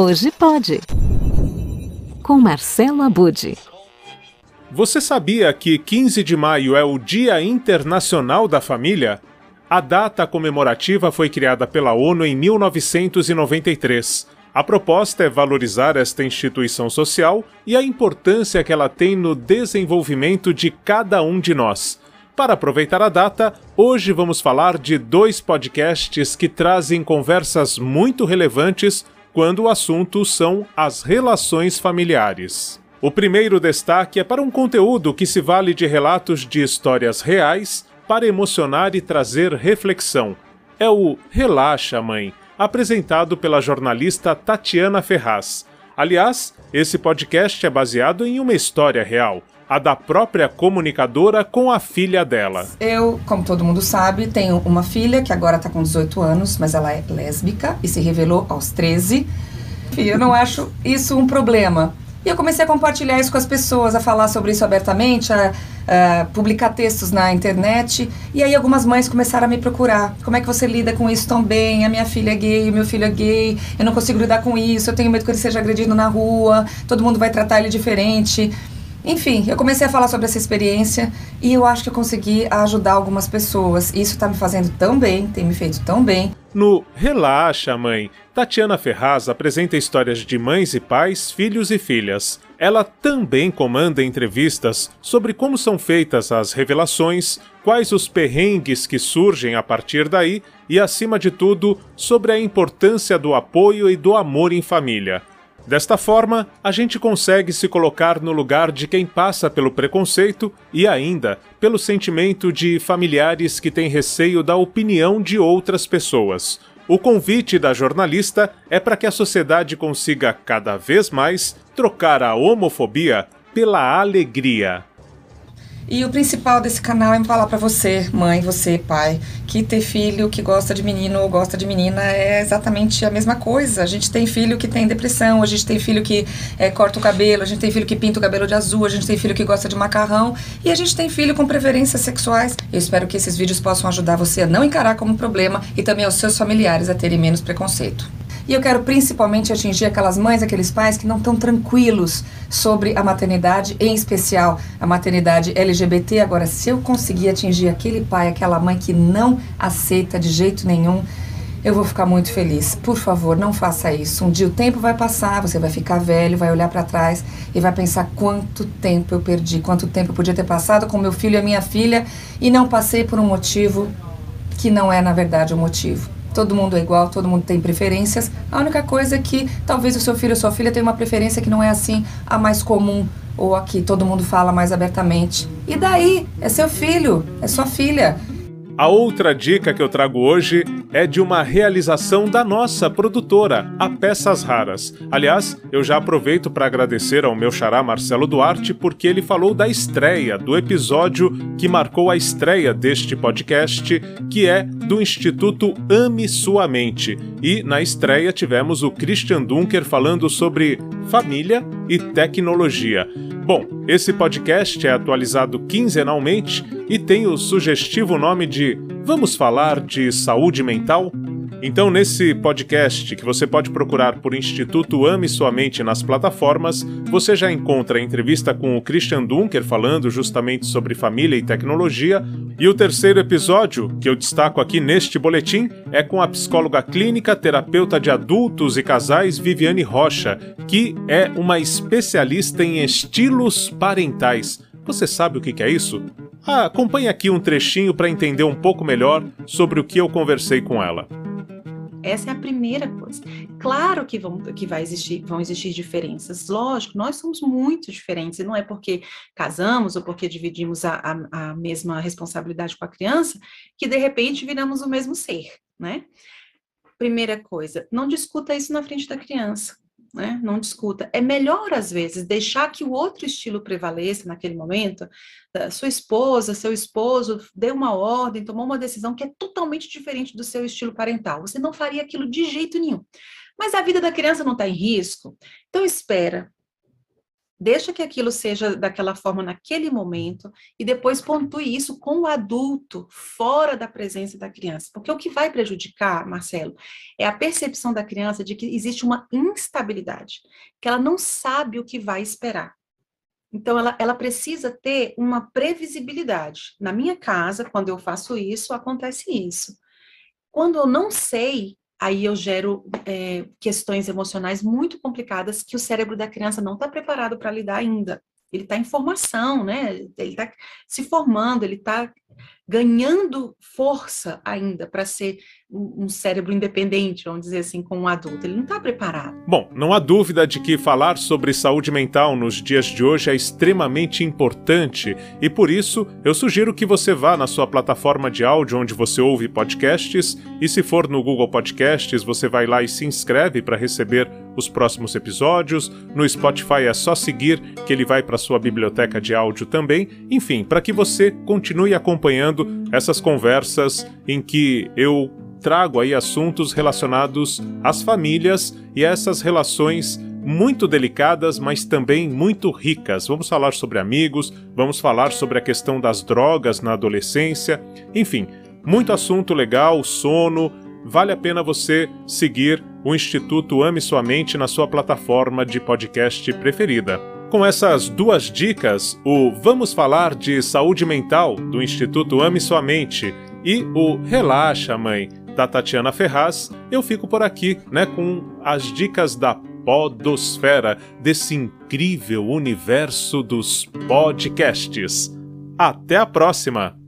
Hoje pode. Com Marcelo Abude. Você sabia que 15 de maio é o Dia Internacional da Família? A data comemorativa foi criada pela ONU em 1993. A proposta é valorizar esta instituição social e a importância que ela tem no desenvolvimento de cada um de nós. Para aproveitar a data, hoje vamos falar de dois podcasts que trazem conversas muito relevantes quando o assunto são as relações familiares. O primeiro destaque é para um conteúdo que se vale de relatos de histórias reais para emocionar e trazer reflexão. É o Relaxa, Mãe, apresentado pela jornalista Tatiana Ferraz. Aliás, esse podcast é baseado em uma história real, a da própria comunicadora com a filha dela. Eu, como todo mundo sabe, tenho uma filha que agora está com 18 anos, mas ela é lésbica e se revelou aos 13. E eu não acho isso um problema. E eu comecei a compartilhar isso com as pessoas, a falar sobre isso abertamente, a, a, publicar textos na internet. E aí algumas mães começaram a me procurar. Como é que você lida com isso tão bem? A minha filha é gay, meu filho é gay, eu não consigo lidar com isso, eu tenho medo que ele seja agredido na rua, todo mundo vai tratar ele diferente. Enfim, eu comecei a falar sobre essa experiência e eu acho que eu consegui ajudar algumas pessoas. Isso está me fazendo tão bem, tem me feito tão bem. No Relaxa, Mãe, Tatiana Ferraz apresenta histórias de mães e pais, filhos e filhas. Ela também comanda entrevistas sobre como são feitas as revelações, quais os perrengues que surgem a partir daí e, acima de tudo, sobre a importância do apoio e do amor em família. Desta forma, a gente consegue se colocar no lugar de quem passa pelo preconceito e ainda pelo sentimento de familiares que têm receio da opinião de outras pessoas. O convite da jornalista é para que a sociedade consiga cada vez mais trocar a homofobia pela alegria. E o principal desse canal é falar para você, mãe, você, pai, que ter filho que gosta de menino ou gosta de menina é exatamente a mesma coisa. A gente tem filho que tem depressão, a gente tem filho que é, corta o cabelo, a gente tem filho que pinta o cabelo de azul, a gente tem filho que gosta de macarrão e a gente tem filho com preferências sexuais. Eu espero que esses vídeos possam ajudar você a não encarar como problema e também aos seus familiares a terem menos preconceito. E eu quero principalmente atingir aquelas mães, aqueles pais que não estão tranquilos sobre a maternidade, em especial a maternidade LGBT. Agora, se eu conseguir atingir aquele pai, aquela mãe que não aceita de jeito nenhum, eu vou ficar muito feliz. Por favor, não faça isso. Um dia o tempo vai passar, você vai ficar velho, vai olhar para trás e vai pensar quanto tempo eu perdi, quanto tempo eu podia ter passado com meu filho e a minha filha e não passei por um motivo que não é na verdade o motivo todo mundo é igual, todo mundo tem preferências. A única coisa é que talvez o seu filho ou sua filha tenha uma preferência que não é assim a mais comum ou a que todo mundo fala mais abertamente. E daí? É seu filho, é sua filha. A outra dica que eu trago hoje é de uma realização da nossa produtora, a Peças Raras. Aliás, eu já aproveito para agradecer ao meu xará Marcelo Duarte porque ele falou da estreia, do episódio que marcou a estreia deste podcast, que é do Instituto Ame Sua Mente. E na estreia tivemos o Christian Dunker falando sobre família e tecnologia. Bom, esse podcast é atualizado quinzenalmente e tem o sugestivo nome de Vamos falar de saúde mental? Então, nesse podcast, que você pode procurar por Instituto Ame Sua Mente nas plataformas, você já encontra a entrevista com o Christian Dunker falando justamente sobre família e tecnologia. E o terceiro episódio, que eu destaco aqui neste boletim, é com a psicóloga clínica, terapeuta de adultos e casais Viviane Rocha, que é uma especialista em estilos parentais. Você sabe o que é isso? Ah, acompanhe aqui um trechinho para entender um pouco melhor sobre o que eu conversei com ela. Essa é a primeira coisa. Claro que, vão, que vai existir, vão existir diferenças. Lógico, nós somos muito diferentes, e não é porque casamos ou porque dividimos a, a, a mesma responsabilidade com a criança que, de repente, viramos o mesmo ser, né? Primeira coisa, não discuta isso na frente da criança né? Não discuta. É melhor, às vezes, deixar que o outro estilo prevaleça naquele momento. Sua esposa, seu esposo deu uma ordem, tomou uma decisão que é totalmente diferente do seu estilo parental. Você não faria aquilo de jeito nenhum. Mas a vida da criança não está em risco. Então, espera. Deixa que aquilo seja daquela forma naquele momento e depois pontue isso com o adulto, fora da presença da criança. Porque o que vai prejudicar, Marcelo, é a percepção da criança de que existe uma instabilidade, que ela não sabe o que vai esperar. Então, ela, ela precisa ter uma previsibilidade. Na minha casa, quando eu faço isso, acontece isso. Quando eu não sei aí eu gero é, questões emocionais muito complicadas que o cérebro da criança não está preparado para lidar ainda. Ele está em formação, né? Ele está se formando, ele está ganhando força ainda para ser um cérebro independente, vamos dizer assim, com um adulto. Ele não está preparado. Bom, não há dúvida de que falar sobre saúde mental nos dias de hoje é extremamente importante e por isso eu sugiro que você vá na sua plataforma de áudio onde você ouve podcasts e se for no Google Podcasts, você vai lá e se inscreve para receber os próximos episódios. No Spotify é só seguir que ele vai para sua biblioteca de áudio também. Enfim, para que você continue acompanhando essas conversas em que eu trago aí assuntos relacionados às famílias e a essas relações muito delicadas, mas também muito ricas. Vamos falar sobre amigos, vamos falar sobre a questão das drogas na adolescência, enfim, muito assunto legal, sono. Vale a pena você seguir o Instituto Ame Sua Mente na sua plataforma de podcast preferida. Com essas duas dicas, o Vamos Falar de Saúde Mental do Instituto Ame Sua Mente e o Relaxa, Mãe, da Tatiana Ferraz, eu fico por aqui, né, com as dicas da podosfera, desse incrível universo dos podcasts. Até a próxima!